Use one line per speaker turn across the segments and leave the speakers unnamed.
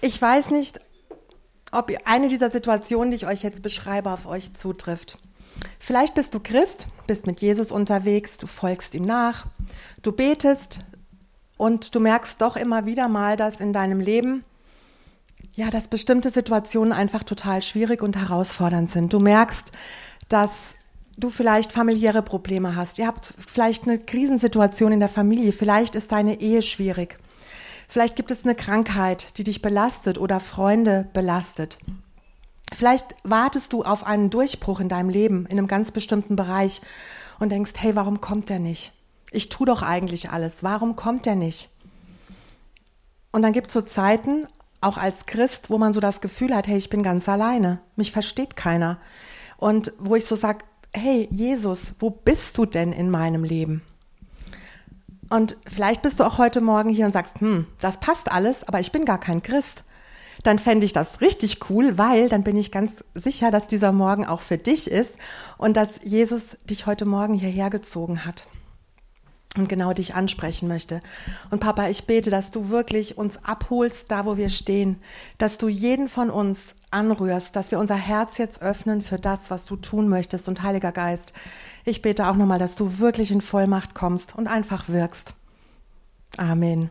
Ich weiß nicht, ob eine dieser Situationen, die ich euch jetzt beschreibe, auf euch zutrifft. Vielleicht bist du Christ, bist mit Jesus unterwegs, du folgst ihm nach, du betest und du merkst doch immer wieder mal, dass in deinem Leben ja, dass bestimmte Situationen einfach total schwierig und herausfordernd sind. Du merkst, dass du vielleicht familiäre Probleme hast. Ihr habt vielleicht eine Krisensituation in der Familie. Vielleicht ist deine Ehe schwierig. Vielleicht gibt es eine Krankheit, die dich belastet oder Freunde belastet. Vielleicht wartest du auf einen Durchbruch in deinem Leben, in einem ganz bestimmten Bereich und denkst, hey, warum kommt der nicht? Ich tue doch eigentlich alles. Warum kommt der nicht? Und dann gibt es so Zeiten, auch als Christ, wo man so das Gefühl hat, hey, ich bin ganz alleine, mich versteht keiner. Und wo ich so sage, hey, Jesus, wo bist du denn in meinem Leben? Und vielleicht bist du auch heute Morgen hier und sagst, hm, das passt alles, aber ich bin gar kein Christ. Dann fände ich das richtig cool, weil dann bin ich ganz sicher, dass dieser Morgen auch für dich ist und dass Jesus dich heute Morgen hierher gezogen hat und genau dich ansprechen möchte. Und Papa, ich bete, dass du wirklich uns abholst, da wo wir stehen, dass du jeden von uns anrührst, dass wir unser Herz jetzt öffnen für das, was du tun möchtest. Und Heiliger Geist, ich bete auch nochmal, dass du wirklich in Vollmacht kommst und einfach wirkst. Amen.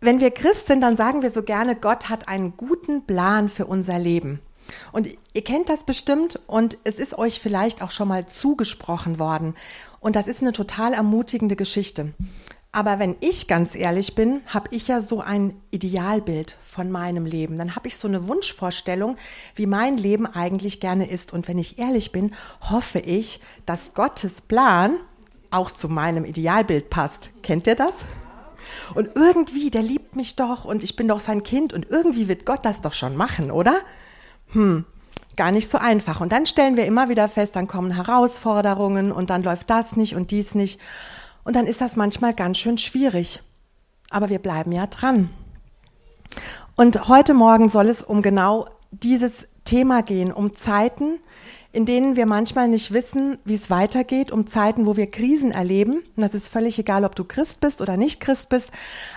Wenn wir Christ sind, dann sagen wir so gerne, Gott hat einen guten Plan für unser Leben. Und ihr kennt das bestimmt und es ist euch vielleicht auch schon mal zugesprochen worden. Und das ist eine total ermutigende Geschichte. Aber wenn ich ganz ehrlich bin, habe ich ja so ein Idealbild von meinem Leben. Dann habe ich so eine Wunschvorstellung, wie mein Leben eigentlich gerne ist. Und wenn ich ehrlich bin, hoffe ich, dass Gottes Plan auch zu meinem Idealbild passt. Kennt ihr das? Und irgendwie, der liebt mich doch und ich bin doch sein Kind und irgendwie wird Gott das doch schon machen, oder? Hm, gar nicht so einfach. Und dann stellen wir immer wieder fest, dann kommen Herausforderungen und dann läuft das nicht und dies nicht. Und dann ist das manchmal ganz schön schwierig. Aber wir bleiben ja dran. Und heute Morgen soll es um genau dieses Thema gehen, um Zeiten, in denen wir manchmal nicht wissen, wie es weitergeht, um Zeiten, wo wir Krisen erleben. Und das ist völlig egal, ob du Christ bist oder nicht Christ bist,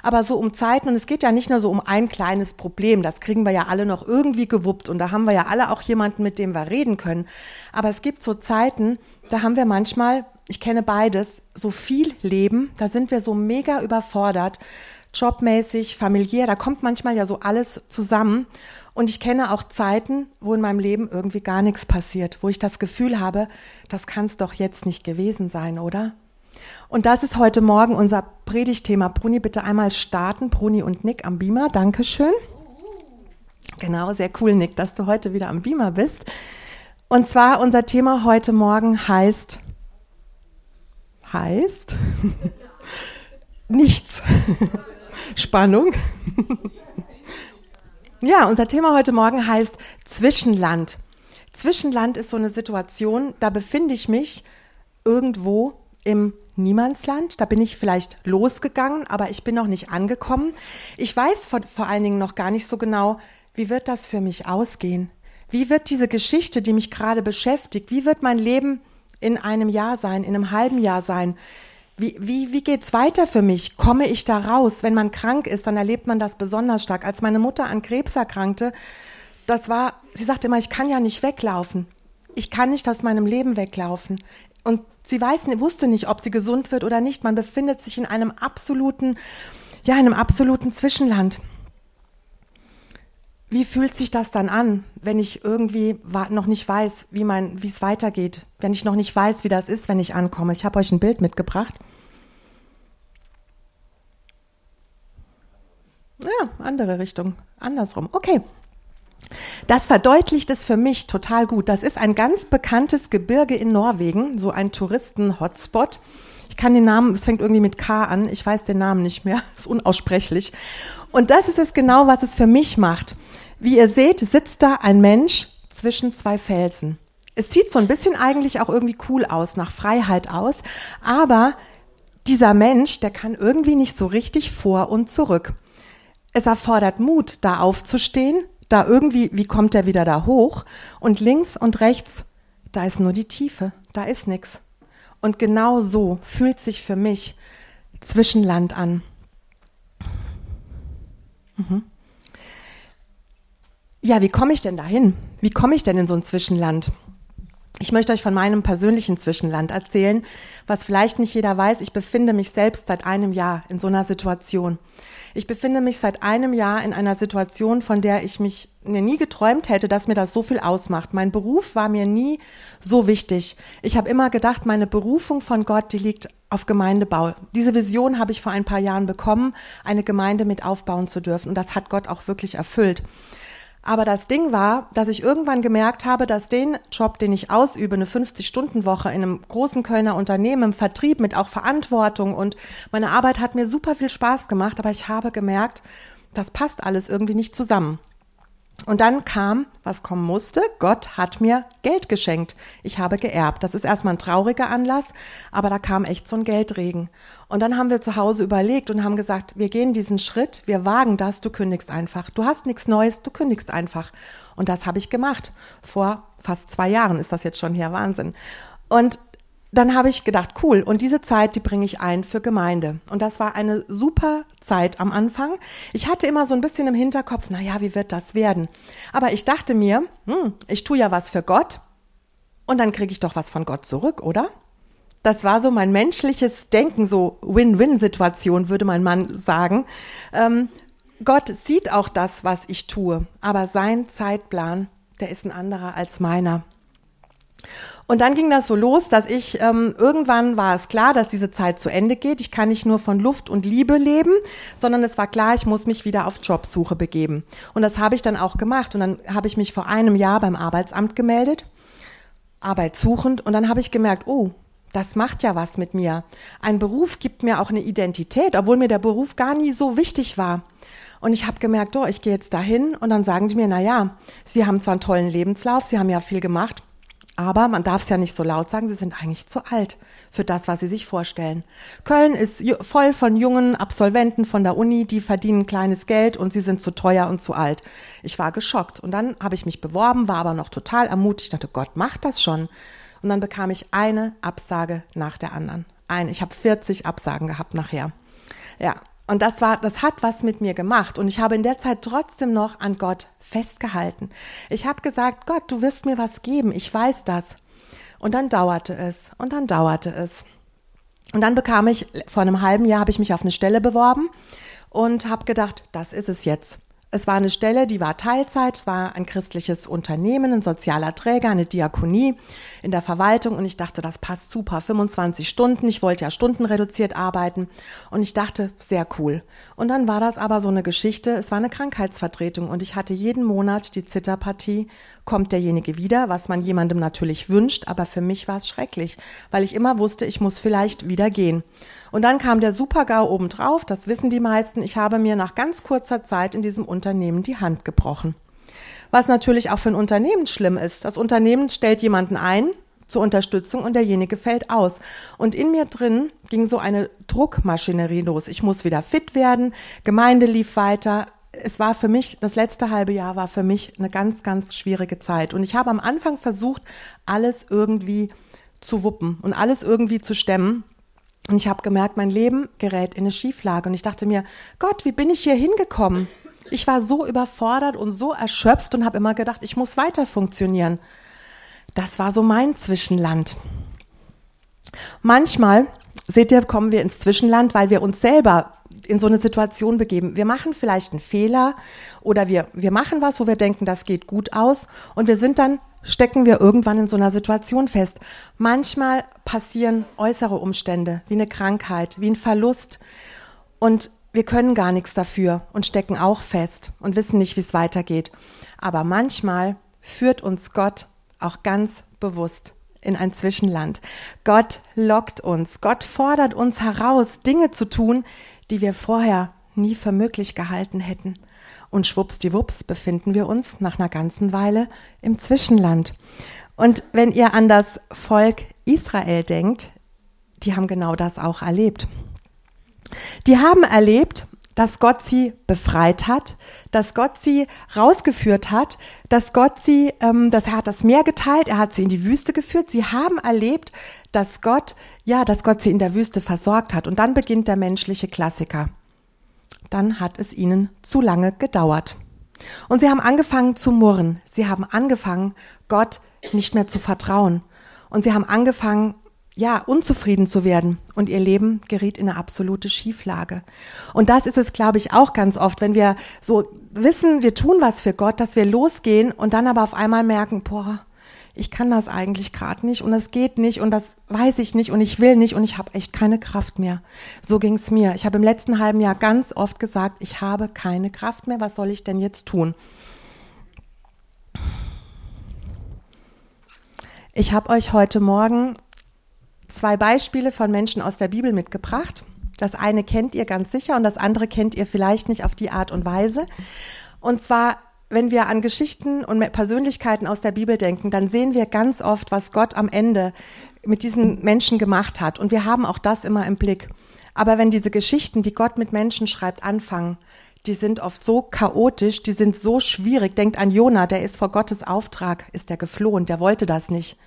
aber so um Zeiten, und es geht ja nicht nur so um ein kleines Problem, das kriegen wir ja alle noch irgendwie gewuppt und da haben wir ja alle auch jemanden, mit dem wir reden können. Aber es gibt so Zeiten, da haben wir manchmal, ich kenne beides, so viel Leben, da sind wir so mega überfordert, jobmäßig, familiär, da kommt manchmal ja so alles zusammen. Und ich kenne auch Zeiten, wo in meinem Leben irgendwie gar nichts passiert, wo ich das Gefühl habe, das kann es doch jetzt nicht gewesen sein, oder? Und das ist heute Morgen unser Predigtthema. Bruni, bitte einmal starten. Bruni und Nick am Beamer. Dankeschön. Genau, sehr cool, Nick, dass du heute wieder am Beamer bist. Und zwar unser Thema heute Morgen heißt, heißt nichts. Spannung. Ja, unser Thema heute Morgen heißt Zwischenland. Zwischenland ist so eine Situation, da befinde ich mich irgendwo im Niemandsland. Da bin ich vielleicht losgegangen, aber ich bin noch nicht angekommen. Ich weiß vor, vor allen Dingen noch gar nicht so genau, wie wird das für mich ausgehen? Wie wird diese Geschichte, die mich gerade beschäftigt, wie wird mein Leben in einem Jahr sein, in einem halben Jahr sein? Wie, wie, wie geht's weiter für mich? Komme ich da raus? Wenn man krank ist, dann erlebt man das besonders stark. Als meine Mutter an Krebs erkrankte, das war, sie sagte immer, ich kann ja nicht weglaufen. Ich kann nicht aus meinem Leben weglaufen. Und sie weiß, wusste nicht, ob sie gesund wird oder nicht. Man befindet sich in einem absoluten, ja, in einem absoluten Zwischenland. Wie fühlt sich das dann an, wenn ich irgendwie noch nicht weiß, wie es weitergeht, wenn ich noch nicht weiß, wie das ist, wenn ich ankomme? Ich habe euch ein Bild mitgebracht. Ja, andere Richtung, andersrum. Okay. Das verdeutlicht es für mich total gut. Das ist ein ganz bekanntes Gebirge in Norwegen, so ein Touristen-Hotspot. Ich kann den Namen, es fängt irgendwie mit K an, ich weiß den Namen nicht mehr, ist unaussprechlich. Und das ist es genau, was es für mich macht. Wie ihr seht, sitzt da ein Mensch zwischen zwei Felsen. Es sieht so ein bisschen eigentlich auch irgendwie cool aus, nach Freiheit aus, aber dieser Mensch, der kann irgendwie nicht so richtig vor und zurück. Es erfordert Mut, da aufzustehen, da irgendwie, wie kommt er wieder da hoch? Und links und rechts, da ist nur die Tiefe, da ist nichts. Und genau so fühlt sich für mich Zwischenland an. Mhm. Ja, wie komme ich denn dahin? Wie komme ich denn in so ein Zwischenland? Ich möchte euch von meinem persönlichen Zwischenland erzählen, was vielleicht nicht jeder weiß. Ich befinde mich selbst seit einem Jahr in so einer Situation. Ich befinde mich seit einem Jahr in einer Situation, von der ich mich mir nie geträumt hätte, dass mir das so viel ausmacht. Mein Beruf war mir nie so wichtig. Ich habe immer gedacht, meine Berufung von Gott, die liegt auf Gemeindebau. Diese Vision habe ich vor ein paar Jahren bekommen, eine Gemeinde mit aufbauen zu dürfen. Und das hat Gott auch wirklich erfüllt. Aber das Ding war, dass ich irgendwann gemerkt habe, dass den Job, den ich ausübe, eine 50-Stunden-Woche in einem großen Kölner Unternehmen im Vertrieb mit auch Verantwortung und meine Arbeit hat mir super viel Spaß gemacht, aber ich habe gemerkt, das passt alles irgendwie nicht zusammen. Und dann kam, was kommen musste, Gott hat mir Geld geschenkt. Ich habe geerbt. Das ist erstmal ein trauriger Anlass, aber da kam echt so ein Geldregen. Und dann haben wir zu Hause überlegt und haben gesagt, wir gehen diesen Schritt, wir wagen das, du kündigst einfach. Du hast nichts Neues, du kündigst einfach. Und das habe ich gemacht. Vor fast zwei Jahren ist das jetzt schon her, Wahnsinn. Und dann habe ich gedacht, cool, und diese Zeit, die bringe ich ein für Gemeinde. Und das war eine super Zeit am Anfang. Ich hatte immer so ein bisschen im Hinterkopf, na ja, wie wird das werden? Aber ich dachte mir, hm, ich tue ja was für Gott und dann kriege ich doch was von Gott zurück, oder? Das war so mein menschliches Denken, so Win-Win-Situation, würde mein Mann sagen. Ähm, Gott sieht auch das, was ich tue, aber sein Zeitplan, der ist ein anderer als meiner. Und dann ging das so los, dass ich ähm, irgendwann war es klar, dass diese Zeit zu Ende geht. Ich kann nicht nur von Luft und Liebe leben, sondern es war klar, ich muss mich wieder auf Jobsuche begeben. Und das habe ich dann auch gemacht. Und dann habe ich mich vor einem Jahr beim Arbeitsamt gemeldet, arbeitssuchend. Und dann habe ich gemerkt, oh, das macht ja was mit mir. Ein Beruf gibt mir auch eine Identität, obwohl mir der Beruf gar nie so wichtig war. Und ich habe gemerkt, oh, ich gehe jetzt dahin und dann sagen die mir, na ja, Sie haben zwar einen tollen Lebenslauf, Sie haben ja viel gemacht, aber man darf es ja nicht so laut sagen, sie sind eigentlich zu alt für das, was sie sich vorstellen. Köln ist voll von jungen Absolventen von der Uni, die verdienen kleines Geld und sie sind zu teuer und zu alt. Ich war geschockt und dann habe ich mich beworben, war aber noch total ermutigt, dachte, Gott macht das schon. Und dann bekam ich eine Absage nach der anderen. Eine. Ich habe 40 Absagen gehabt nachher. Ja, und das war, das hat was mit mir gemacht. Und ich habe in der Zeit trotzdem noch an Gott festgehalten. Ich habe gesagt, Gott, du wirst mir was geben. Ich weiß das. Und dann dauerte es. Und dann dauerte es. Und dann bekam ich, vor einem halben Jahr habe ich mich auf eine Stelle beworben und habe gedacht, das ist es jetzt. Es war eine Stelle, die war Teilzeit, es war ein christliches Unternehmen, ein sozialer Träger, eine Diakonie in der Verwaltung. Und ich dachte, das passt super, 25 Stunden, ich wollte ja stundenreduziert arbeiten. Und ich dachte, sehr cool. Und dann war das aber so eine Geschichte, es war eine Krankheitsvertretung. Und ich hatte jeden Monat die Zitterpartie, kommt derjenige wieder, was man jemandem natürlich wünscht, aber für mich war es schrecklich, weil ich immer wusste, ich muss vielleicht wieder gehen. Und dann kam der Super-GAU obendrauf, das wissen die meisten. Ich habe mir nach ganz kurzer Zeit in diesem Unternehmen die Hand gebrochen. Was natürlich auch für ein Unternehmen schlimm ist. Das Unternehmen stellt jemanden ein zur Unterstützung und derjenige fällt aus. Und in mir drin ging so eine Druckmaschinerie los. Ich muss wieder fit werden, Gemeinde lief weiter. Es war für mich, das letzte halbe Jahr war für mich eine ganz, ganz schwierige Zeit. Und ich habe am Anfang versucht, alles irgendwie zu wuppen und alles irgendwie zu stemmen. Und ich habe gemerkt, mein Leben gerät in eine Schieflage. Und ich dachte mir, Gott, wie bin ich hier hingekommen? Ich war so überfordert und so erschöpft und habe immer gedacht, ich muss weiter funktionieren. Das war so mein Zwischenland. Manchmal, seht ihr, kommen wir ins Zwischenland, weil wir uns selber in so eine Situation begeben. Wir machen vielleicht einen Fehler oder wir, wir machen was, wo wir denken, das geht gut aus und wir sind dann stecken wir irgendwann in so einer Situation fest. Manchmal passieren äußere Umstände, wie eine Krankheit, wie ein Verlust. Und wir können gar nichts dafür und stecken auch fest und wissen nicht, wie es weitergeht. Aber manchmal führt uns Gott auch ganz bewusst in ein Zwischenland. Gott lockt uns, Gott fordert uns heraus, Dinge zu tun, die wir vorher nie für möglich gehalten hätten. Und schwuppsdiwupps befinden wir uns nach einer ganzen Weile im Zwischenland. Und wenn ihr an das Volk Israel denkt, die haben genau das auch erlebt. Die haben erlebt, dass Gott sie befreit hat, dass Gott sie rausgeführt hat, dass Gott sie, ähm, dass er hat das Meer geteilt, er hat sie in die Wüste geführt. Sie haben erlebt, dass Gott, ja, dass Gott sie in der Wüste versorgt hat. Und dann beginnt der menschliche Klassiker. dann hat es ihnen zu lange gedauert. Und sie haben angefangen zu murren. Sie haben angefangen, Gott nicht mehr zu vertrauen. Und sie haben angefangen, ja, unzufrieden zu werden. Und ihr Leben geriet in eine absolute Schieflage. Und das ist es, glaube ich, auch ganz oft, wenn wir so wissen, wir tun was für Gott, dass wir losgehen und dann aber auf einmal merken, boah, ich kann das eigentlich gerade nicht und es geht nicht und das weiß ich nicht und ich will nicht und ich habe echt keine Kraft mehr. So ging es mir. Ich habe im letzten halben Jahr ganz oft gesagt, ich habe keine Kraft mehr, was soll ich denn jetzt tun? Ich habe euch heute Morgen zwei Beispiele von Menschen aus der Bibel mitgebracht. Das eine kennt ihr ganz sicher und das andere kennt ihr vielleicht nicht auf die Art und Weise. Und zwar wenn wir an Geschichten und Persönlichkeiten aus der Bibel denken, dann sehen wir ganz oft, was Gott am Ende mit diesen Menschen gemacht hat. Und wir haben auch das immer im Blick. Aber wenn diese Geschichten, die Gott mit Menschen schreibt, anfangen, die sind oft so chaotisch, die sind so schwierig. Denkt an Jona, der ist vor Gottes Auftrag, ist der geflohen, der wollte das nicht.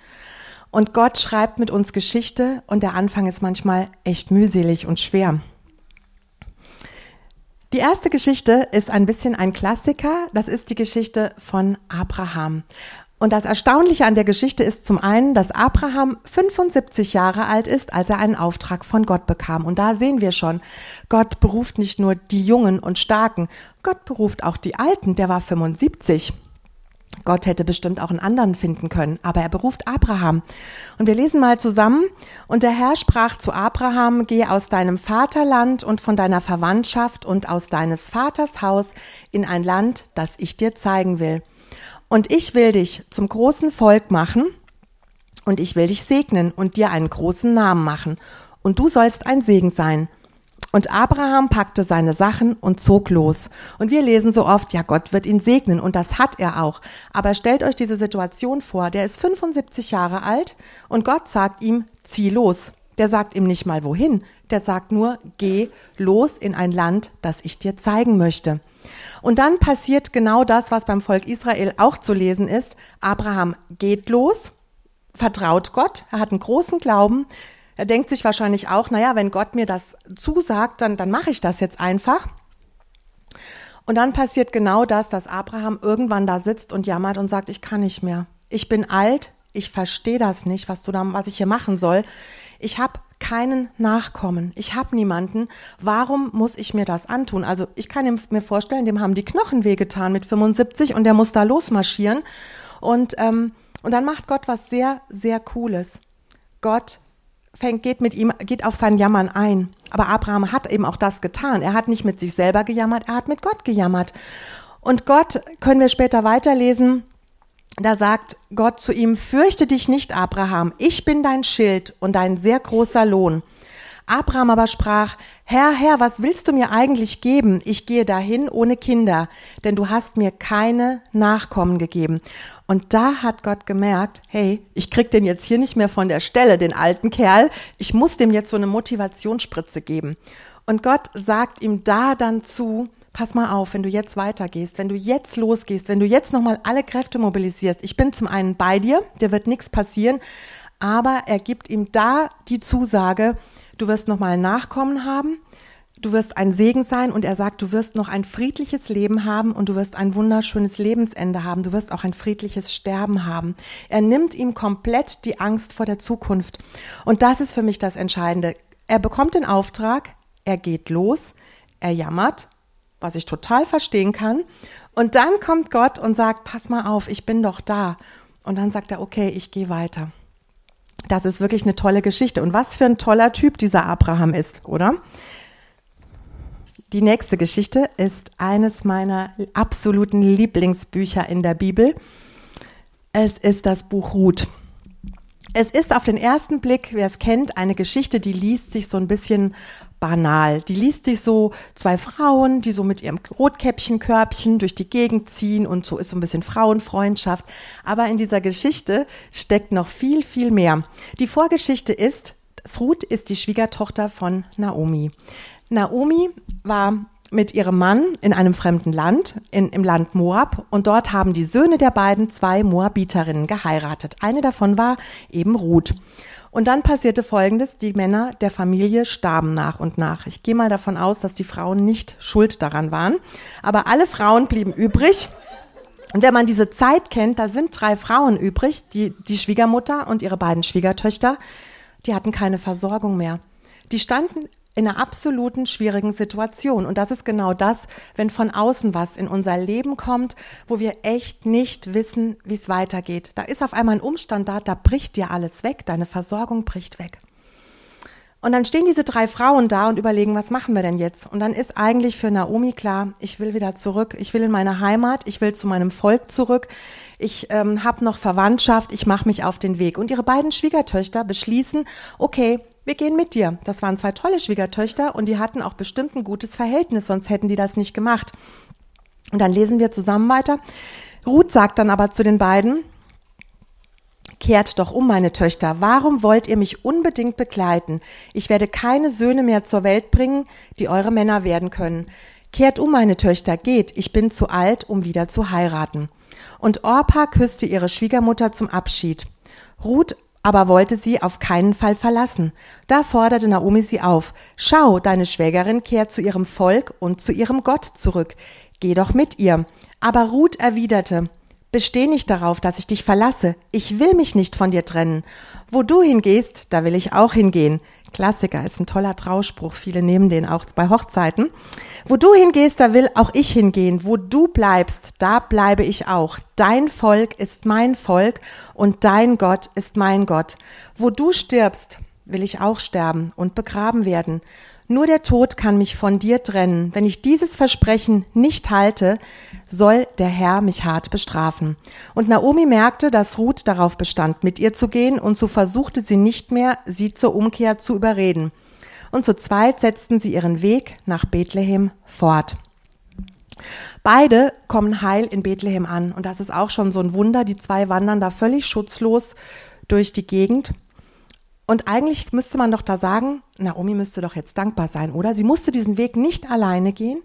Und Gott schreibt mit uns Geschichte und der Anfang ist manchmal echt mühselig und schwer. Die erste Geschichte ist ein bisschen ein Klassiker. Das ist die Geschichte von Abraham. Und das Erstaunliche an der Geschichte ist zum einen, dass Abraham 75 Jahre alt ist, als er einen Auftrag von Gott bekam. Und da sehen wir schon, Gott beruft nicht nur die Jungen und Starken, Gott beruft auch die Alten, der war 75. Gott hätte bestimmt auch einen anderen finden können, aber er beruft Abraham. Und wir lesen mal zusammen. Und der Herr sprach zu Abraham, geh aus deinem Vaterland und von deiner Verwandtschaft und aus deines Vaters Haus in ein Land, das ich dir zeigen will. Und ich will dich zum großen Volk machen und ich will dich segnen und dir einen großen Namen machen. Und du sollst ein Segen sein. Und Abraham packte seine Sachen und zog los. Und wir lesen so oft, ja, Gott wird ihn segnen. Und das hat er auch. Aber stellt euch diese Situation vor. Der ist 75 Jahre alt und Gott sagt ihm, zieh los. Der sagt ihm nicht mal wohin. Der sagt nur, geh los in ein Land, das ich dir zeigen möchte. Und dann passiert genau das, was beim Volk Israel auch zu lesen ist. Abraham geht los, vertraut Gott, er hat einen großen Glauben, er denkt sich wahrscheinlich auch, naja, wenn Gott mir das zusagt, dann, dann mache ich das jetzt einfach. Und dann passiert genau das, dass Abraham irgendwann da sitzt und jammert und sagt, ich kann nicht mehr. Ich bin alt, ich verstehe das nicht, was du da, was ich hier machen soll. Ich habe keinen Nachkommen. Ich habe niemanden. Warum muss ich mir das antun? Also ich kann mir vorstellen, dem haben die Knochen wehgetan mit 75 und der muss da losmarschieren. Und, ähm, und dann macht Gott was sehr, sehr Cooles. Gott fängt, geht mit ihm, geht auf sein Jammern ein. Aber Abraham hat eben auch das getan. Er hat nicht mit sich selber gejammert, er hat mit Gott gejammert. Und Gott, können wir später weiterlesen, da sagt Gott zu ihm, fürchte dich nicht, Abraham, ich bin dein Schild und dein sehr großer Lohn. Abraham aber sprach, Herr, Herr, was willst du mir eigentlich geben? Ich gehe dahin ohne Kinder, denn du hast mir keine Nachkommen gegeben. Und da hat Gott gemerkt, hey, ich krieg den jetzt hier nicht mehr von der Stelle, den alten Kerl. Ich muss dem jetzt so eine Motivationsspritze geben. Und Gott sagt ihm da dann zu, pass mal auf, wenn du jetzt weitergehst, wenn du jetzt losgehst, wenn du jetzt nochmal alle Kräfte mobilisierst. Ich bin zum einen bei dir, dir wird nichts passieren, aber er gibt ihm da die Zusage, du wirst nochmal Nachkommen haben, du wirst ein Segen sein und er sagt, du wirst noch ein friedliches Leben haben und du wirst ein wunderschönes Lebensende haben, du wirst auch ein friedliches Sterben haben. Er nimmt ihm komplett die Angst vor der Zukunft. Und das ist für mich das Entscheidende. Er bekommt den Auftrag, er geht los, er jammert, was ich total verstehen kann. Und dann kommt Gott und sagt, pass mal auf, ich bin doch da. Und dann sagt er, okay, ich gehe weiter. Das ist wirklich eine tolle Geschichte. Und was für ein toller Typ dieser Abraham ist, oder? Die nächste Geschichte ist eines meiner absoluten Lieblingsbücher in der Bibel. Es ist das Buch Ruth. Es ist auf den ersten Blick, wer es kennt, eine Geschichte, die liest sich so ein bisschen banal. Die liest sich so zwei Frauen, die so mit ihrem Rotkäppchenkörbchen durch die Gegend ziehen und so ist so ein bisschen Frauenfreundschaft. Aber in dieser Geschichte steckt noch viel, viel mehr. Die Vorgeschichte ist, Ruth ist die Schwiegertochter von Naomi. Naomi war mit ihrem Mann in einem fremden Land, in, im Land Moab, und dort haben die Söhne der beiden zwei Moabiterinnen geheiratet. Eine davon war eben Ruth. Und dann passierte Folgendes, die Männer der Familie starben nach und nach. Ich gehe mal davon aus, dass die Frauen nicht schuld daran waren, aber alle Frauen blieben übrig. Und wenn man diese Zeit kennt, da sind drei Frauen übrig, die, die Schwiegermutter und ihre beiden Schwiegertöchter, die hatten keine Versorgung mehr. Die standen in einer absoluten schwierigen Situation. Und das ist genau das, wenn von außen was in unser Leben kommt, wo wir echt nicht wissen, wie es weitergeht. Da ist auf einmal ein Umstand da, da bricht dir alles weg, deine Versorgung bricht weg. Und dann stehen diese drei Frauen da und überlegen, was machen wir denn jetzt? Und dann ist eigentlich für Naomi klar, ich will wieder zurück, ich will in meine Heimat, ich will zu meinem Volk zurück, ich ähm, habe noch Verwandtschaft, ich mache mich auf den Weg. Und ihre beiden Schwiegertöchter beschließen, okay, wir gehen mit dir. Das waren zwei tolle Schwiegertöchter und die hatten auch bestimmt ein gutes Verhältnis, sonst hätten die das nicht gemacht. Und dann lesen wir zusammen weiter. Ruth sagt dann aber zu den beiden, Kehrt doch um, meine Töchter. Warum wollt ihr mich unbedingt begleiten? Ich werde keine Söhne mehr zur Welt bringen, die eure Männer werden können. Kehrt um, meine Töchter, geht. Ich bin zu alt, um wieder zu heiraten. Und Orpa küsste ihre Schwiegermutter zum Abschied. Ruth aber wollte sie auf keinen Fall verlassen. Da forderte Naomi sie auf, schau, deine Schwägerin kehrt zu ihrem Volk und zu ihrem Gott zurück. Geh doch mit ihr. Aber Ruth erwiderte, Besteh nicht darauf, dass ich dich verlasse. Ich will mich nicht von dir trennen. Wo du hingehst, da will ich auch hingehen. Klassiker ist ein toller Trauspruch. Viele nehmen den auch bei Hochzeiten. Wo du hingehst, da will auch ich hingehen. Wo du bleibst, da bleibe ich auch. Dein Volk ist mein Volk und dein Gott ist mein Gott. Wo du stirbst, will ich auch sterben und begraben werden. Nur der Tod kann mich von dir trennen. Wenn ich dieses Versprechen nicht halte, soll der Herr mich hart bestrafen. Und Naomi merkte, dass Ruth darauf bestand, mit ihr zu gehen, und so versuchte sie nicht mehr, sie zur Umkehr zu überreden. Und zu zweit setzten sie ihren Weg nach Bethlehem fort. Beide kommen heil in Bethlehem an, und das ist auch schon so ein Wunder. Die zwei wandern da völlig schutzlos durch die Gegend. Und eigentlich müsste man doch da sagen, Naomi müsste doch jetzt dankbar sein, oder? Sie musste diesen Weg nicht alleine gehen.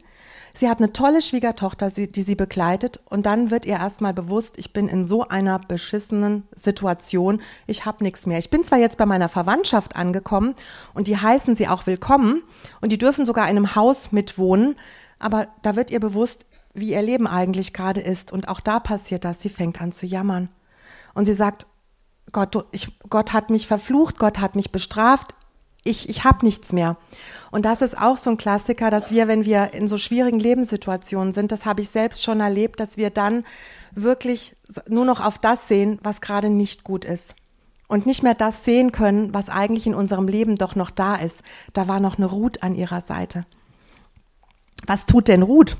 Sie hat eine tolle Schwiegertochter, die sie begleitet. Und dann wird ihr erstmal bewusst, ich bin in so einer beschissenen Situation. Ich habe nichts mehr. Ich bin zwar jetzt bei meiner Verwandtschaft angekommen und die heißen sie auch willkommen und die dürfen sogar in einem Haus mitwohnen. Aber da wird ihr bewusst, wie ihr Leben eigentlich gerade ist. Und auch da passiert das. Sie fängt an zu jammern. Und sie sagt, Gott, ich, Gott hat mich verflucht, Gott hat mich bestraft, ich, ich habe nichts mehr. Und das ist auch so ein Klassiker, dass wir, wenn wir in so schwierigen Lebenssituationen sind, das habe ich selbst schon erlebt, dass wir dann wirklich nur noch auf das sehen, was gerade nicht gut ist. Und nicht mehr das sehen können, was eigentlich in unserem Leben doch noch da ist. Da war noch eine Ruth an ihrer Seite. Was tut denn Ruth?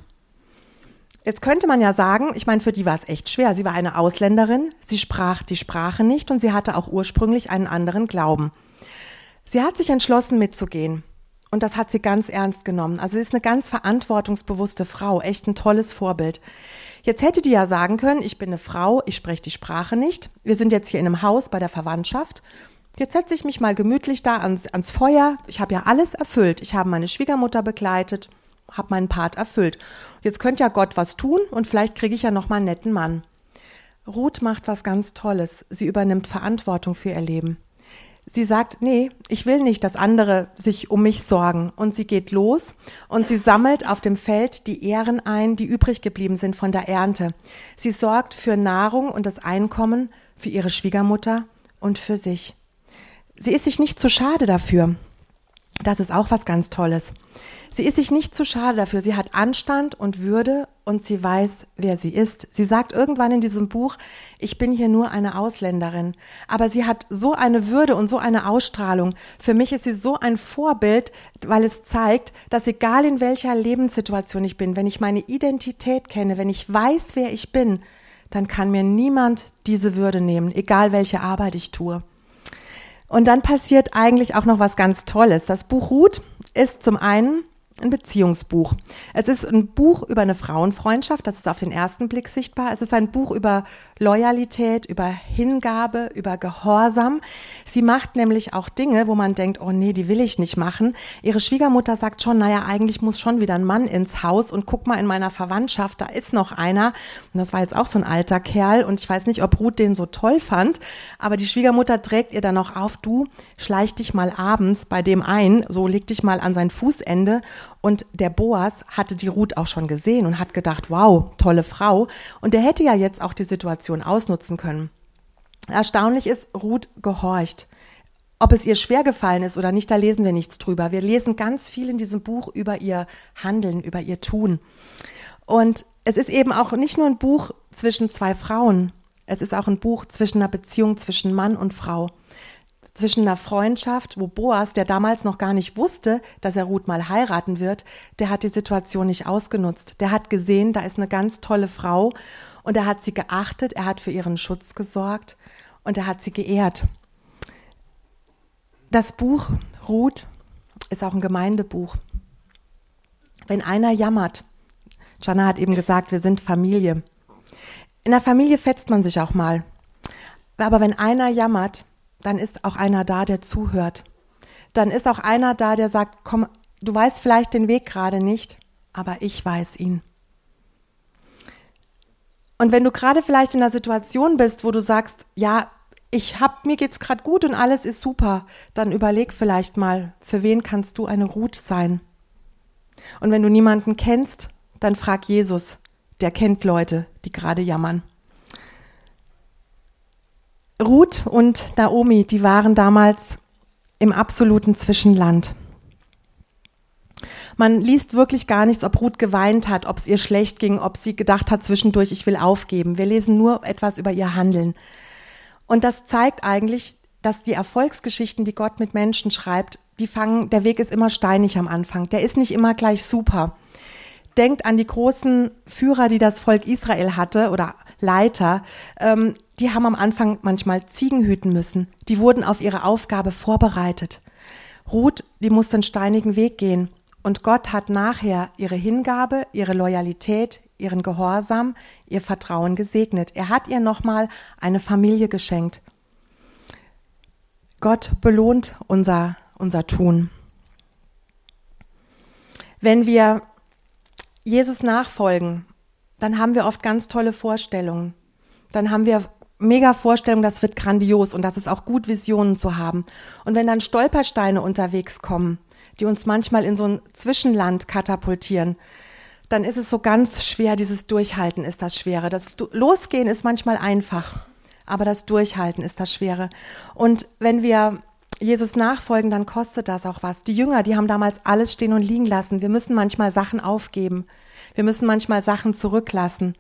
Jetzt könnte man ja sagen, ich meine, für die war es echt schwer. Sie war eine Ausländerin, sie sprach die Sprache nicht und sie hatte auch ursprünglich einen anderen Glauben. Sie hat sich entschlossen mitzugehen und das hat sie ganz ernst genommen. Also sie ist eine ganz verantwortungsbewusste Frau, echt ein tolles Vorbild. Jetzt hätte die ja sagen können, ich bin eine Frau, ich spreche die Sprache nicht. Wir sind jetzt hier in einem Haus bei der Verwandtschaft. Jetzt setze ich mich mal gemütlich da ans, ans Feuer. Ich habe ja alles erfüllt. Ich habe meine Schwiegermutter begleitet habe meinen Part erfüllt. Jetzt könnte ja Gott was tun und vielleicht kriege ich ja noch mal einen netten Mann. Ruth macht was ganz Tolles. Sie übernimmt Verantwortung für ihr Leben. Sie sagt, nee, ich will nicht, dass andere sich um mich sorgen. Und sie geht los und sie sammelt auf dem Feld die Ähren ein, die übrig geblieben sind von der Ernte. Sie sorgt für Nahrung und das Einkommen für ihre Schwiegermutter und für sich. Sie ist sich nicht zu schade dafür. Das ist auch was ganz Tolles. Sie ist sich nicht zu schade dafür. Sie hat Anstand und Würde und sie weiß, wer sie ist. Sie sagt irgendwann in diesem Buch, ich bin hier nur eine Ausländerin. Aber sie hat so eine Würde und so eine Ausstrahlung. Für mich ist sie so ein Vorbild, weil es zeigt, dass egal in welcher Lebenssituation ich bin, wenn ich meine Identität kenne, wenn ich weiß, wer ich bin, dann kann mir niemand diese Würde nehmen, egal welche Arbeit ich tue. Und dann passiert eigentlich auch noch was ganz Tolles. Das Buch Ruth ist zum einen ein Beziehungsbuch. Es ist ein Buch über eine Frauenfreundschaft, das ist auf den ersten Blick sichtbar. Es ist ein Buch über Loyalität, über Hingabe, über Gehorsam. Sie macht nämlich auch Dinge, wo man denkt, oh nee, die will ich nicht machen. Ihre Schwiegermutter sagt schon, naja, eigentlich muss schon wieder ein Mann ins Haus und guck mal in meiner Verwandtschaft, da ist noch einer. Und das war jetzt auch so ein alter Kerl und ich weiß nicht, ob Ruth den so toll fand, aber die Schwiegermutter trägt ihr dann noch auf, du schleich dich mal abends bei dem ein, so leg dich mal an sein Fußende und der Boas hatte die Ruth auch schon gesehen und hat gedacht, wow, tolle Frau. Und der hätte ja jetzt auch die Situation ausnutzen können. Erstaunlich ist, Ruth gehorcht. Ob es ihr schwer gefallen ist oder nicht, da lesen wir nichts drüber. Wir lesen ganz viel in diesem Buch über ihr Handeln, über ihr Tun. Und es ist eben auch nicht nur ein Buch zwischen zwei Frauen. Es ist auch ein Buch zwischen einer Beziehung zwischen Mann und Frau zwischen einer Freundschaft, wo Boas, der damals noch gar nicht wusste, dass er Ruth mal heiraten wird, der hat die Situation nicht ausgenutzt. Der hat gesehen, da ist eine ganz tolle Frau und er hat sie geachtet, er hat für ihren Schutz gesorgt und er hat sie geehrt. Das Buch Ruth ist auch ein Gemeindebuch. Wenn einer jammert, Jana hat eben gesagt, wir sind Familie. In der Familie fetzt man sich auch mal. Aber wenn einer jammert, dann ist auch einer da, der zuhört. Dann ist auch einer da, der sagt, komm, du weißt vielleicht den Weg gerade nicht, aber ich weiß ihn. Und wenn du gerade vielleicht in einer Situation bist, wo du sagst, ja, ich hab, mir geht's gerade gut und alles ist super, dann überleg vielleicht mal, für wen kannst du eine Ruth sein? Und wenn du niemanden kennst, dann frag Jesus, der kennt Leute, die gerade jammern. Ruth und Naomi, die waren damals im absoluten Zwischenland. Man liest wirklich gar nichts, ob Ruth geweint hat, ob es ihr schlecht ging, ob sie gedacht hat zwischendurch, ich will aufgeben. Wir lesen nur etwas über ihr Handeln. Und das zeigt eigentlich, dass die Erfolgsgeschichten, die Gott mit Menschen schreibt, die fangen, der Weg ist immer steinig am Anfang. Der ist nicht immer gleich super. Denkt an die großen Führer, die das Volk Israel hatte oder Leiter. Ähm, die haben am Anfang manchmal Ziegen hüten müssen. Die wurden auf ihre Aufgabe vorbereitet. Ruth, die musste einen steinigen Weg gehen. Und Gott hat nachher ihre Hingabe, ihre Loyalität, ihren Gehorsam, ihr Vertrauen gesegnet. Er hat ihr nochmal eine Familie geschenkt. Gott belohnt unser, unser Tun. Wenn wir Jesus nachfolgen, dann haben wir oft ganz tolle Vorstellungen. Dann haben wir mega Vorstellung, das wird grandios und das ist auch gut, Visionen zu haben. Und wenn dann Stolpersteine unterwegs kommen, die uns manchmal in so ein Zwischenland katapultieren, dann ist es so ganz schwer, dieses Durchhalten ist das Schwere. Das Losgehen ist manchmal einfach, aber das Durchhalten ist das Schwere. Und wenn wir Jesus nachfolgen, dann kostet das auch was. Die Jünger, die haben damals alles stehen und liegen lassen. Wir müssen manchmal Sachen aufgeben. Wir müssen manchmal Sachen zurücklassen.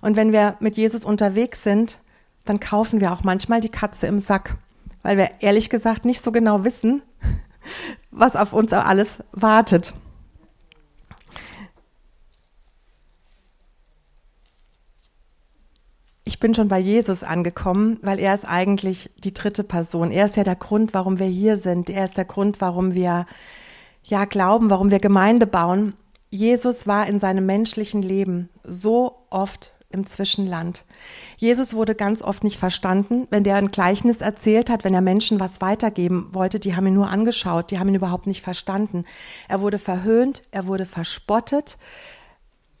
Und wenn wir mit Jesus unterwegs sind, dann kaufen wir auch manchmal die Katze im Sack, weil wir ehrlich gesagt nicht so genau wissen, was auf uns alles wartet. Ich bin schon bei Jesus angekommen, weil er ist eigentlich die dritte Person. Er ist ja der Grund, warum wir hier sind. Er ist der Grund, warum wir ja glauben, warum wir Gemeinde bauen. Jesus war in seinem menschlichen Leben so oft im Zwischenland. Jesus wurde ganz oft nicht verstanden, wenn der ein Gleichnis erzählt hat, wenn er Menschen was weitergeben wollte, die haben ihn nur angeschaut, die haben ihn überhaupt nicht verstanden. Er wurde verhöhnt, er wurde verspottet,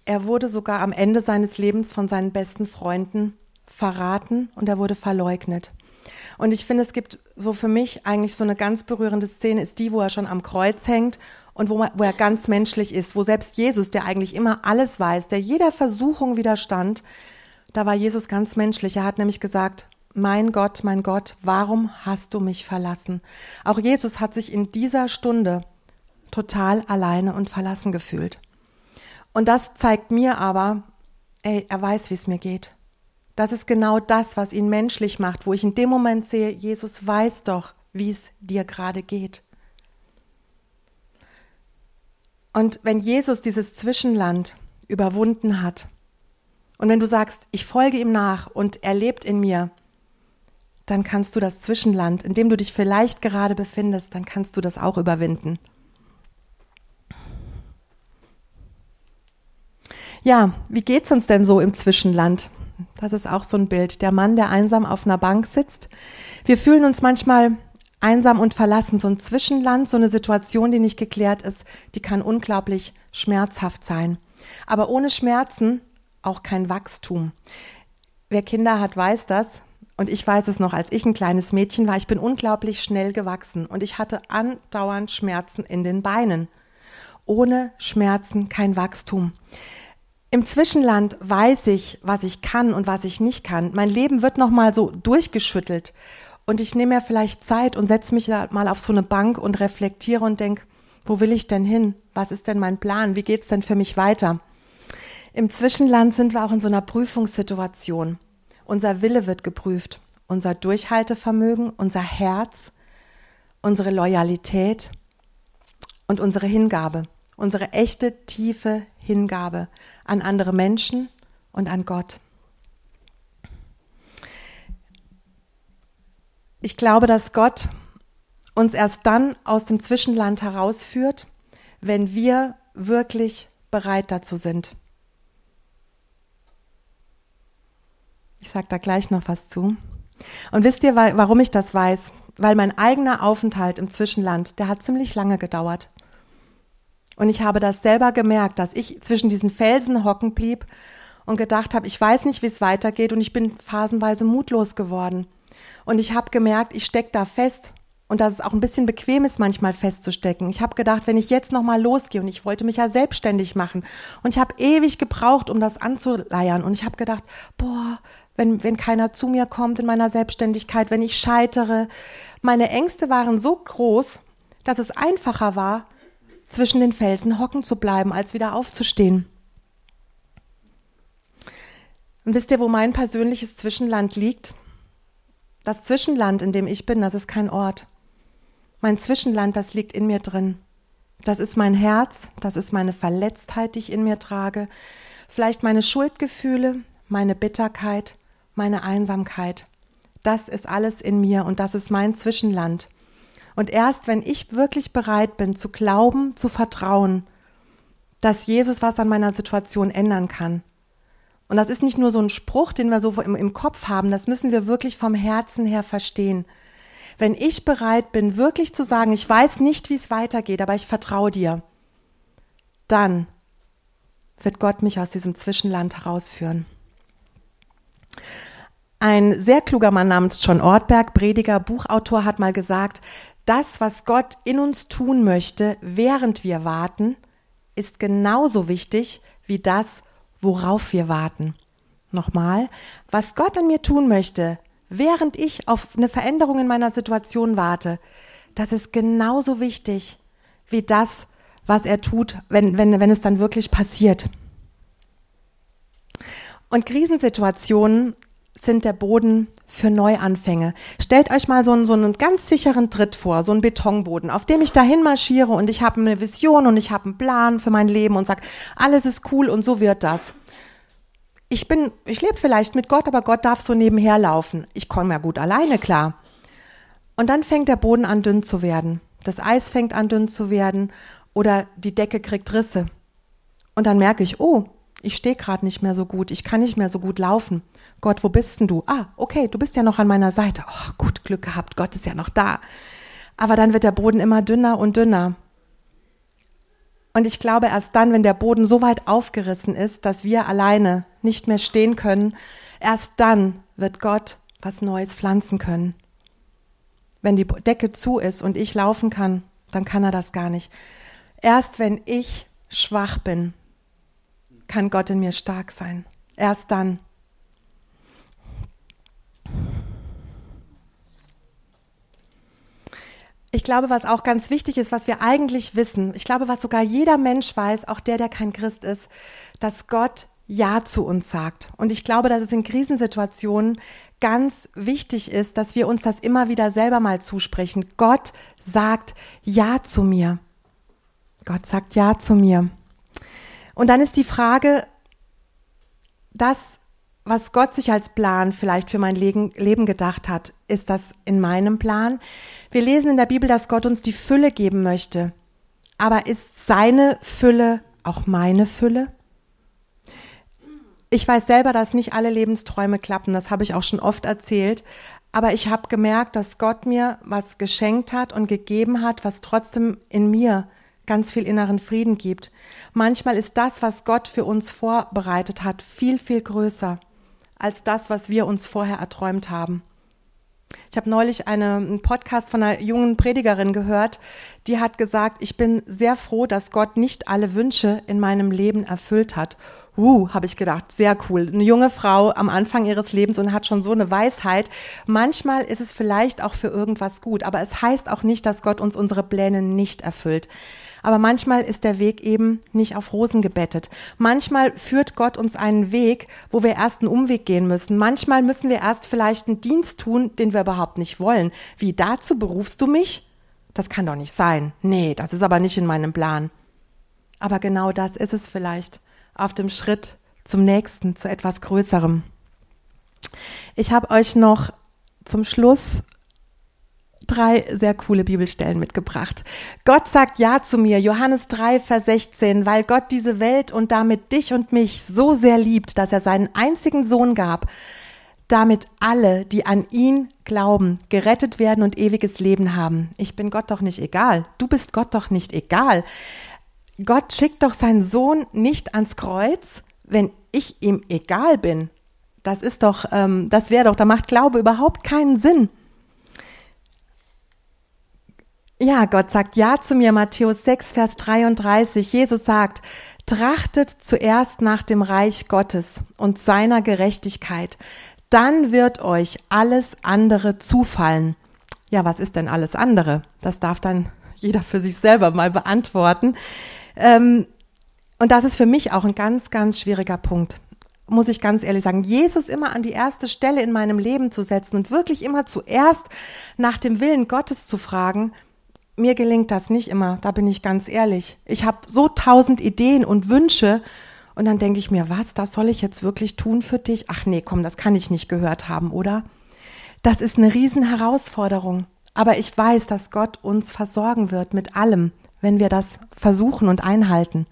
er wurde sogar am Ende seines Lebens von seinen besten Freunden verraten und er wurde verleugnet. Und ich finde, es gibt so für mich eigentlich so eine ganz berührende Szene, ist die, wo er schon am Kreuz hängt und wo, wo er ganz menschlich ist, wo selbst Jesus, der eigentlich immer alles weiß, der jeder Versuchung widerstand, da war Jesus ganz menschlich. Er hat nämlich gesagt, mein Gott, mein Gott, warum hast du mich verlassen? Auch Jesus hat sich in dieser Stunde total alleine und verlassen gefühlt. Und das zeigt mir aber, ey, er weiß, wie es mir geht. Das ist genau das, was ihn menschlich macht, wo ich in dem Moment sehe, Jesus weiß doch, wie es dir gerade geht. Und wenn Jesus dieses Zwischenland überwunden hat, und wenn du sagst, ich folge ihm nach und er lebt in mir, dann kannst du das Zwischenland, in dem du dich vielleicht gerade befindest, dann kannst du das auch überwinden. Ja, wie geht's uns denn so im Zwischenland? Das ist auch so ein Bild. Der Mann, der einsam auf einer Bank sitzt. Wir fühlen uns manchmal einsam und verlassen. So ein Zwischenland, so eine Situation, die nicht geklärt ist, die kann unglaublich schmerzhaft sein. Aber ohne Schmerzen auch kein Wachstum. Wer Kinder hat, weiß das. Und ich weiß es noch, als ich ein kleines Mädchen war, ich bin unglaublich schnell gewachsen und ich hatte andauernd Schmerzen in den Beinen. Ohne Schmerzen kein Wachstum. Im Zwischenland weiß ich, was ich kann und was ich nicht kann. Mein Leben wird noch mal so durchgeschüttelt und ich nehme mir vielleicht Zeit und setze mich mal auf so eine Bank und reflektiere und denke, wo will ich denn hin? Was ist denn mein Plan? Wie geht's denn für mich weiter? Im Zwischenland sind wir auch in so einer Prüfungssituation. Unser Wille wird geprüft, unser Durchhaltevermögen, unser Herz, unsere Loyalität und unsere Hingabe, unsere echte, tiefe Hingabe an andere Menschen und an Gott. Ich glaube, dass Gott uns erst dann aus dem Zwischenland herausführt, wenn wir wirklich bereit dazu sind. Ich sage da gleich noch was zu. Und wisst ihr, warum ich das weiß? Weil mein eigener Aufenthalt im Zwischenland, der hat ziemlich lange gedauert. Und ich habe das selber gemerkt, dass ich zwischen diesen Felsen hocken blieb und gedacht habe, ich weiß nicht, wie es weitergeht und ich bin phasenweise mutlos geworden. Und ich habe gemerkt, ich stecke da fest und dass es auch ein bisschen bequem ist, manchmal festzustecken. Ich habe gedacht, wenn ich jetzt nochmal losgehe und ich wollte mich ja selbstständig machen und ich habe ewig gebraucht, um das anzuleiern und ich habe gedacht, boah, wenn, wenn keiner zu mir kommt in meiner Selbstständigkeit, wenn ich scheitere. Meine Ängste waren so groß, dass es einfacher war, zwischen den Felsen hocken zu bleiben, als wieder aufzustehen. Und wisst ihr, wo mein persönliches Zwischenland liegt? Das Zwischenland, in dem ich bin, das ist kein Ort. Mein Zwischenland, das liegt in mir drin. Das ist mein Herz, das ist meine Verletztheit, die ich in mir trage, vielleicht meine Schuldgefühle, meine Bitterkeit, meine Einsamkeit. Das ist alles in mir und das ist mein Zwischenland. Und erst wenn ich wirklich bereit bin zu glauben, zu vertrauen, dass Jesus was an meiner Situation ändern kann. Und das ist nicht nur so ein Spruch, den wir so im, im Kopf haben, das müssen wir wirklich vom Herzen her verstehen. Wenn ich bereit bin, wirklich zu sagen, ich weiß nicht, wie es weitergeht, aber ich vertraue dir, dann wird Gott mich aus diesem Zwischenland herausführen. Ein sehr kluger Mann namens John Ortberg, Prediger, Buchautor, hat mal gesagt, das, was Gott in uns tun möchte, während wir warten, ist genauso wichtig wie das, worauf wir warten. Nochmal, was Gott an mir tun möchte, während ich auf eine Veränderung in meiner Situation warte, das ist genauso wichtig wie das, was er tut, wenn, wenn, wenn es dann wirklich passiert. Und Krisensituationen sind der Boden für Neuanfänge. Stellt euch mal so einen, so einen ganz sicheren Tritt vor, so einen Betonboden, auf dem ich dahin marschiere und ich habe eine Vision und ich habe einen Plan für mein Leben und sage, alles ist cool und so wird das. Ich bin, ich lebe vielleicht mit Gott, aber Gott darf so nebenher laufen. Ich komme ja gut alleine klar. Und dann fängt der Boden an dünn zu werden. Das Eis fängt an dünn zu werden oder die Decke kriegt Risse. Und dann merke ich, oh, ich stehe gerade nicht mehr so gut, ich kann nicht mehr so gut laufen. Gott, wo bist denn du? Ah, okay, du bist ja noch an meiner Seite. Oh, gut, Glück gehabt, Gott ist ja noch da. Aber dann wird der Boden immer dünner und dünner. Und ich glaube, erst dann, wenn der Boden so weit aufgerissen ist, dass wir alleine nicht mehr stehen können, erst dann wird Gott was Neues pflanzen können. Wenn die Decke zu ist und ich laufen kann, dann kann er das gar nicht. Erst wenn ich schwach bin, kann Gott in mir stark sein. Erst dann. Ich glaube, was auch ganz wichtig ist, was wir eigentlich wissen, ich glaube, was sogar jeder Mensch weiß, auch der, der kein Christ ist, dass Gott Ja zu uns sagt. Und ich glaube, dass es in Krisensituationen ganz wichtig ist, dass wir uns das immer wieder selber mal zusprechen. Gott sagt Ja zu mir. Gott sagt Ja zu mir. Und dann ist die Frage, das, was Gott sich als Plan vielleicht für mein Leben gedacht hat, ist das in meinem Plan? Wir lesen in der Bibel, dass Gott uns die Fülle geben möchte. Aber ist seine Fülle auch meine Fülle? Ich weiß selber, dass nicht alle Lebensträume klappen, das habe ich auch schon oft erzählt. Aber ich habe gemerkt, dass Gott mir was geschenkt hat und gegeben hat, was trotzdem in mir ganz viel inneren Frieden gibt. Manchmal ist das, was Gott für uns vorbereitet hat, viel, viel größer als das, was wir uns vorher erträumt haben. Ich habe neulich eine, einen Podcast von einer jungen Predigerin gehört, die hat gesagt, ich bin sehr froh, dass Gott nicht alle Wünsche in meinem Leben erfüllt hat. Uh, habe ich gedacht, sehr cool. Eine junge Frau am Anfang ihres Lebens und hat schon so eine Weisheit. Manchmal ist es vielleicht auch für irgendwas gut, aber es heißt auch nicht, dass Gott uns unsere Pläne nicht erfüllt. Aber manchmal ist der Weg eben nicht auf Rosen gebettet. Manchmal führt Gott uns einen Weg, wo wir erst einen Umweg gehen müssen. Manchmal müssen wir erst vielleicht einen Dienst tun, den wir überhaupt nicht wollen. Wie dazu berufst du mich? Das kann doch nicht sein. Nee, das ist aber nicht in meinem Plan. Aber genau das ist es vielleicht auf dem Schritt zum nächsten, zu etwas Größerem. Ich habe euch noch zum Schluss drei sehr coole Bibelstellen mitgebracht. Gott sagt Ja zu mir, Johannes 3, Vers 16, weil Gott diese Welt und damit dich und mich so sehr liebt, dass er seinen einzigen Sohn gab, damit alle, die an ihn glauben, gerettet werden und ewiges Leben haben. Ich bin Gott doch nicht egal. Du bist Gott doch nicht egal. Gott schickt doch seinen Sohn nicht ans Kreuz, wenn ich ihm egal bin. Das ist doch, ähm, das wäre doch, da macht Glaube überhaupt keinen Sinn. Ja, Gott sagt Ja zu mir, Matthäus 6, Vers 33. Jesus sagt, trachtet zuerst nach dem Reich Gottes und seiner Gerechtigkeit, dann wird euch alles andere zufallen. Ja, was ist denn alles andere? Das darf dann jeder für sich selber mal beantworten. Ähm, und das ist für mich auch ein ganz, ganz schwieriger Punkt muss ich ganz ehrlich sagen, Jesus immer an die erste Stelle in meinem Leben zu setzen und wirklich immer zuerst nach dem Willen Gottes zu fragen, mir gelingt das nicht immer, da bin ich ganz ehrlich. Ich habe so tausend Ideen und Wünsche und dann denke ich mir, was, das soll ich jetzt wirklich tun für dich? Ach nee, komm, das kann ich nicht gehört haben, oder? Das ist eine Riesenherausforderung. Aber ich weiß, dass Gott uns versorgen wird mit allem, wenn wir das versuchen und einhalten.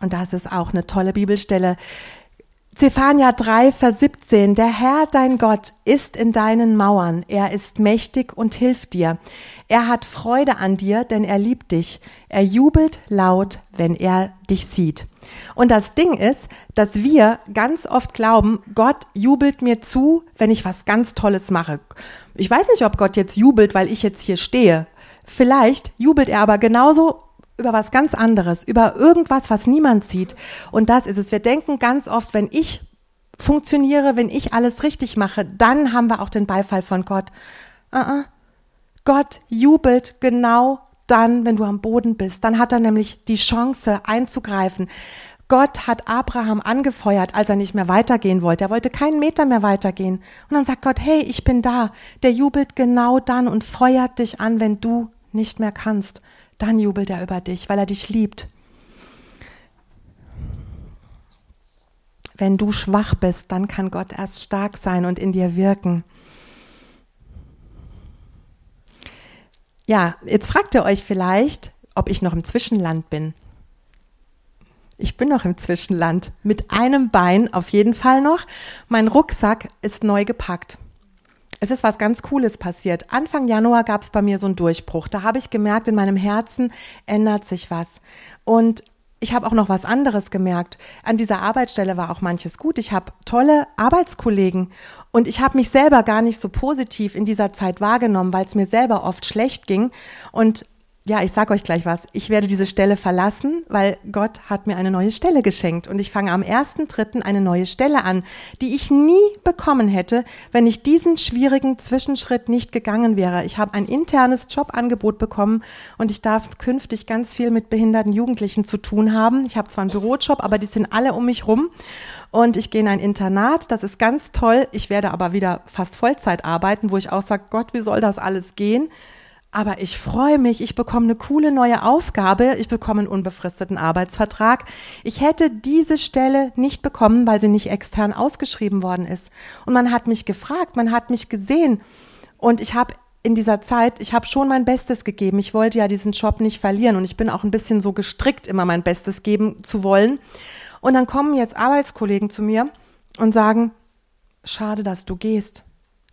Und das ist auch eine tolle Bibelstelle, Zephania 3, Vers 17. Der Herr, dein Gott, ist in deinen Mauern. Er ist mächtig und hilft dir. Er hat Freude an dir, denn er liebt dich. Er jubelt laut, wenn er dich sieht. Und das Ding ist, dass wir ganz oft glauben, Gott jubelt mir zu, wenn ich was ganz Tolles mache. Ich weiß nicht, ob Gott jetzt jubelt, weil ich jetzt hier stehe. Vielleicht jubelt er aber genauso über was ganz anderes, über irgendwas, was niemand sieht. Und das ist es. Wir denken ganz oft, wenn ich funktioniere, wenn ich alles richtig mache, dann haben wir auch den Beifall von Gott. Uh -uh. Gott jubelt genau dann, wenn du am Boden bist. Dann hat er nämlich die Chance einzugreifen. Gott hat Abraham angefeuert, als er nicht mehr weitergehen wollte. Er wollte keinen Meter mehr weitergehen. Und dann sagt Gott, hey, ich bin da. Der jubelt genau dann und feuert dich an, wenn du nicht mehr kannst dann jubelt er über dich, weil er dich liebt. Wenn du schwach bist, dann kann Gott erst stark sein und in dir wirken. Ja, jetzt fragt ihr euch vielleicht, ob ich noch im Zwischenland bin. Ich bin noch im Zwischenland. Mit einem Bein auf jeden Fall noch. Mein Rucksack ist neu gepackt es ist was ganz Cooles passiert. Anfang Januar gab es bei mir so einen Durchbruch. Da habe ich gemerkt, in meinem Herzen ändert sich was. Und ich habe auch noch was anderes gemerkt. An dieser Arbeitsstelle war auch manches gut. Ich habe tolle Arbeitskollegen und ich habe mich selber gar nicht so positiv in dieser Zeit wahrgenommen, weil es mir selber oft schlecht ging. Und ja, ich sage euch gleich was. Ich werde diese Stelle verlassen, weil Gott hat mir eine neue Stelle geschenkt. Und ich fange am 1.3. eine neue Stelle an, die ich nie bekommen hätte, wenn ich diesen schwierigen Zwischenschritt nicht gegangen wäre. Ich habe ein internes Jobangebot bekommen und ich darf künftig ganz viel mit behinderten Jugendlichen zu tun haben. Ich habe zwar einen Bürojob, aber die sind alle um mich rum. Und ich gehe in ein Internat, das ist ganz toll. Ich werde aber wieder fast Vollzeit arbeiten, wo ich auch sage, Gott, wie soll das alles gehen? Aber ich freue mich, ich bekomme eine coole neue Aufgabe, ich bekomme einen unbefristeten Arbeitsvertrag. Ich hätte diese Stelle nicht bekommen, weil sie nicht extern ausgeschrieben worden ist. Und man hat mich gefragt, man hat mich gesehen. Und ich habe in dieser Zeit, ich habe schon mein Bestes gegeben. Ich wollte ja diesen Job nicht verlieren und ich bin auch ein bisschen so gestrickt, immer mein Bestes geben zu wollen. Und dann kommen jetzt Arbeitskollegen zu mir und sagen, schade, dass du gehst.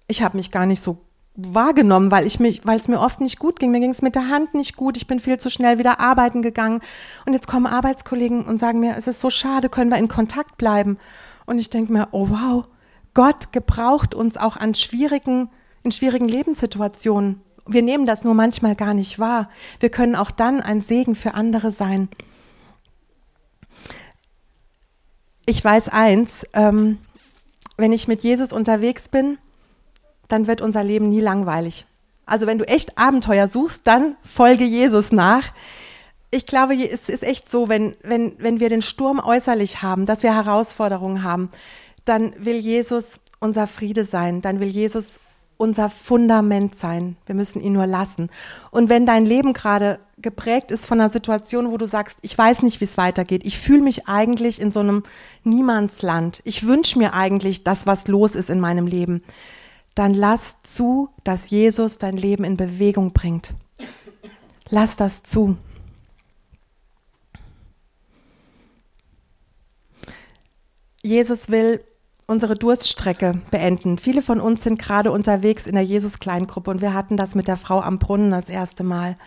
Ich habe mich gar nicht so wahrgenommen, weil ich mich, weil es mir oft nicht gut ging. Mir ging es mit der Hand nicht gut. Ich bin viel zu schnell wieder arbeiten gegangen. Und jetzt kommen Arbeitskollegen und sagen mir, es ist so schade, können wir in Kontakt bleiben? Und ich denke mir, oh wow, Gott gebraucht uns auch an schwierigen, in schwierigen Lebenssituationen. Wir nehmen das nur manchmal gar nicht wahr. Wir können auch dann ein Segen für andere sein. Ich weiß eins, ähm, wenn ich mit Jesus unterwegs bin, dann wird unser Leben nie langweilig. Also wenn du echt Abenteuer suchst, dann folge Jesus nach. Ich glaube, es ist echt so, wenn, wenn, wenn wir den Sturm äußerlich haben, dass wir Herausforderungen haben, dann will Jesus unser Friede sein, dann will Jesus unser Fundament sein. Wir müssen ihn nur lassen. Und wenn dein Leben gerade geprägt ist von einer Situation, wo du sagst, ich weiß nicht, wie es weitergeht, ich fühle mich eigentlich in so einem Niemandsland, ich wünsche mir eigentlich das, was los ist in meinem Leben, dann lass zu, dass Jesus dein Leben in Bewegung bringt. Lass das zu. Jesus will unsere Durststrecke beenden. Viele von uns sind gerade unterwegs in der Jesus-Kleingruppe und wir hatten das mit der Frau am Brunnen das erste Mal.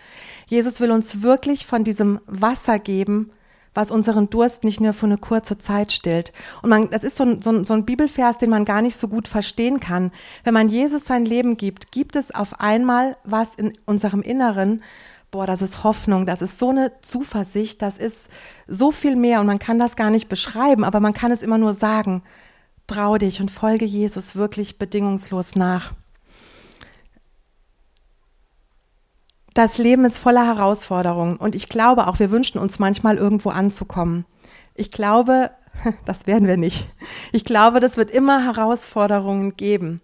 Jesus will uns wirklich von diesem Wasser geben, was unseren Durst nicht nur für eine kurze Zeit stillt. Und man, das ist so ein, so, ein, so ein Bibelvers, den man gar nicht so gut verstehen kann. Wenn man Jesus sein Leben gibt, gibt es auf einmal was in unserem Inneren, boah, das ist Hoffnung, das ist so eine Zuversicht, das ist so viel mehr und man kann das gar nicht beschreiben, aber man kann es immer nur sagen. Trau dich und folge Jesus wirklich bedingungslos nach. Das Leben ist voller Herausforderungen und ich glaube auch, wir wünschen uns manchmal irgendwo anzukommen. Ich glaube, das werden wir nicht. Ich glaube, das wird immer Herausforderungen geben.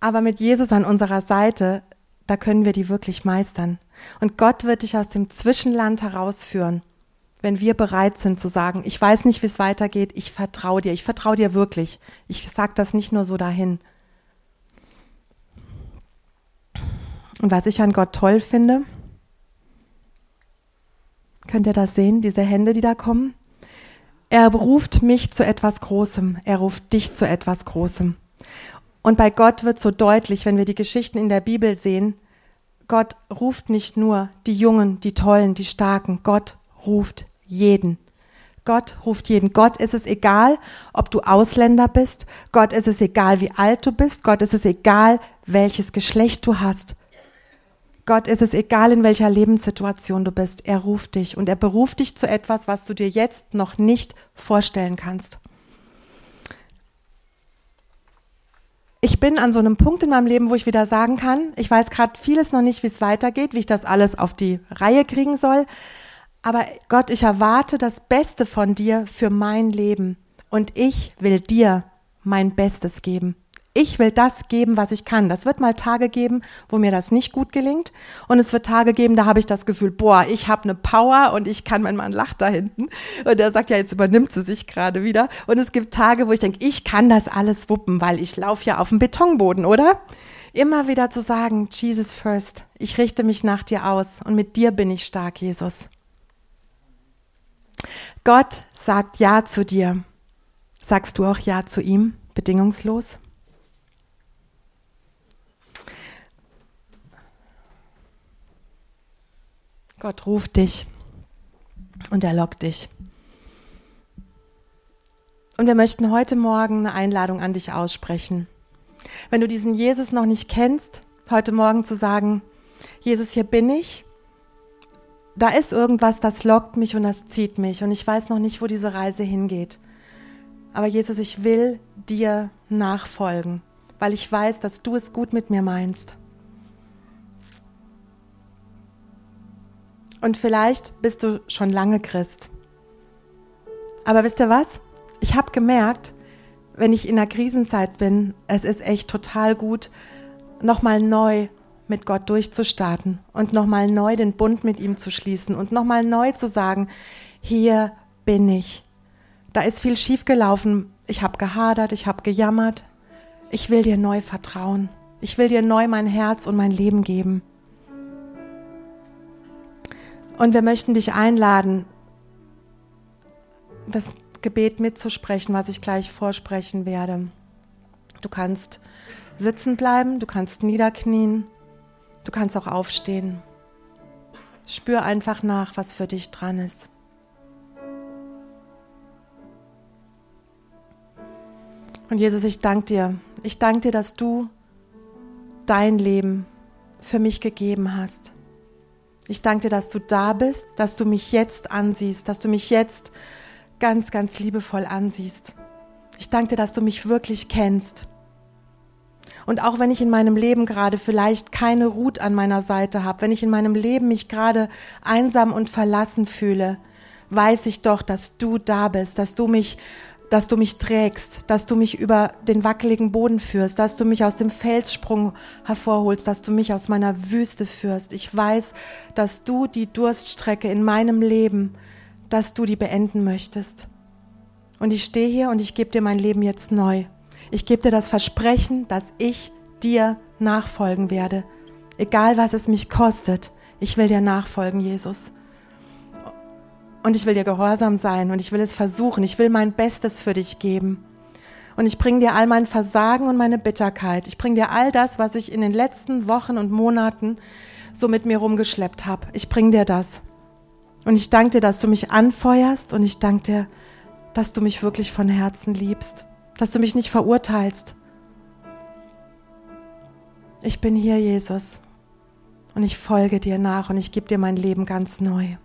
Aber mit Jesus an unserer Seite, da können wir die wirklich meistern. Und Gott wird dich aus dem Zwischenland herausführen, wenn wir bereit sind zu sagen, ich weiß nicht, wie es weitergeht, ich vertraue dir, ich vertraue dir wirklich. Ich sage das nicht nur so dahin. Und was ich an Gott toll finde, könnt ihr das sehen, diese Hände, die da kommen? Er ruft mich zu etwas Großem, er ruft dich zu etwas Großem. Und bei Gott wird so deutlich, wenn wir die Geschichten in der Bibel sehen, Gott ruft nicht nur die Jungen, die Tollen, die Starken, Gott ruft jeden. Gott ruft jeden. Gott ist es egal, ob du Ausländer bist. Gott ist es egal, wie alt du bist. Gott ist es egal, welches Geschlecht du hast. Gott ist es egal, in welcher Lebenssituation du bist. Er ruft dich und er beruft dich zu etwas, was du dir jetzt noch nicht vorstellen kannst. Ich bin an so einem Punkt in meinem Leben, wo ich wieder sagen kann, ich weiß gerade vieles noch nicht, wie es weitergeht, wie ich das alles auf die Reihe kriegen soll. Aber Gott, ich erwarte das Beste von dir für mein Leben. Und ich will dir mein Bestes geben. Ich will das geben, was ich kann. Das wird mal Tage geben, wo mir das nicht gut gelingt. Und es wird Tage geben, da habe ich das Gefühl, boah, ich habe eine Power und ich kann, mein Mann lacht da hinten. Und er sagt, ja, jetzt übernimmt sie sich gerade wieder. Und es gibt Tage, wo ich denke, ich kann das alles wuppen, weil ich laufe ja auf dem Betonboden, oder? Immer wieder zu sagen, Jesus first, ich richte mich nach dir aus und mit dir bin ich stark, Jesus. Gott sagt Ja zu dir. Sagst du auch Ja zu ihm, bedingungslos? Gott ruft dich und er lockt dich. Und wir möchten heute Morgen eine Einladung an dich aussprechen. Wenn du diesen Jesus noch nicht kennst, heute Morgen zu sagen, Jesus, hier bin ich. Da ist irgendwas, das lockt mich und das zieht mich und ich weiß noch nicht, wo diese Reise hingeht. Aber Jesus, ich will dir nachfolgen, weil ich weiß, dass du es gut mit mir meinst. Und vielleicht bist du schon lange Christ. Aber wisst ihr was? Ich habe gemerkt, wenn ich in einer Krisenzeit bin, es ist echt total gut, nochmal neu mit Gott durchzustarten und nochmal neu den Bund mit ihm zu schließen und nochmal neu zu sagen, hier bin ich. Da ist viel schiefgelaufen. Ich habe gehadert, ich habe gejammert. Ich will dir neu vertrauen. Ich will dir neu mein Herz und mein Leben geben. Und wir möchten dich einladen, das Gebet mitzusprechen, was ich gleich vorsprechen werde. Du kannst sitzen bleiben, du kannst niederknien, du kannst auch aufstehen. Spür einfach nach, was für dich dran ist. Und Jesus, ich danke dir. Ich danke dir, dass du dein Leben für mich gegeben hast. Ich danke dir, dass du da bist, dass du mich jetzt ansiehst, dass du mich jetzt ganz, ganz liebevoll ansiehst. Ich danke dir, dass du mich wirklich kennst. Und auch wenn ich in meinem Leben gerade vielleicht keine Ruth an meiner Seite habe, wenn ich in meinem Leben mich gerade einsam und verlassen fühle, weiß ich doch, dass du da bist, dass du mich dass du mich trägst, dass du mich über den wackeligen Boden führst, dass du mich aus dem Felssprung hervorholst, dass du mich aus meiner Wüste führst. Ich weiß, dass du die Durststrecke in meinem Leben, dass du die beenden möchtest. Und ich stehe hier und ich gebe dir mein Leben jetzt neu. Ich gebe dir das Versprechen, dass ich dir nachfolgen werde. Egal was es mich kostet, ich will dir nachfolgen, Jesus. Und ich will dir gehorsam sein und ich will es versuchen. Ich will mein Bestes für dich geben. Und ich bringe dir all mein Versagen und meine Bitterkeit. Ich bringe dir all das, was ich in den letzten Wochen und Monaten so mit mir rumgeschleppt habe. Ich bringe dir das. Und ich danke dir, dass du mich anfeuerst und ich danke dir, dass du mich wirklich von Herzen liebst, dass du mich nicht verurteilst. Ich bin hier, Jesus, und ich folge dir nach und ich gebe dir mein Leben ganz neu.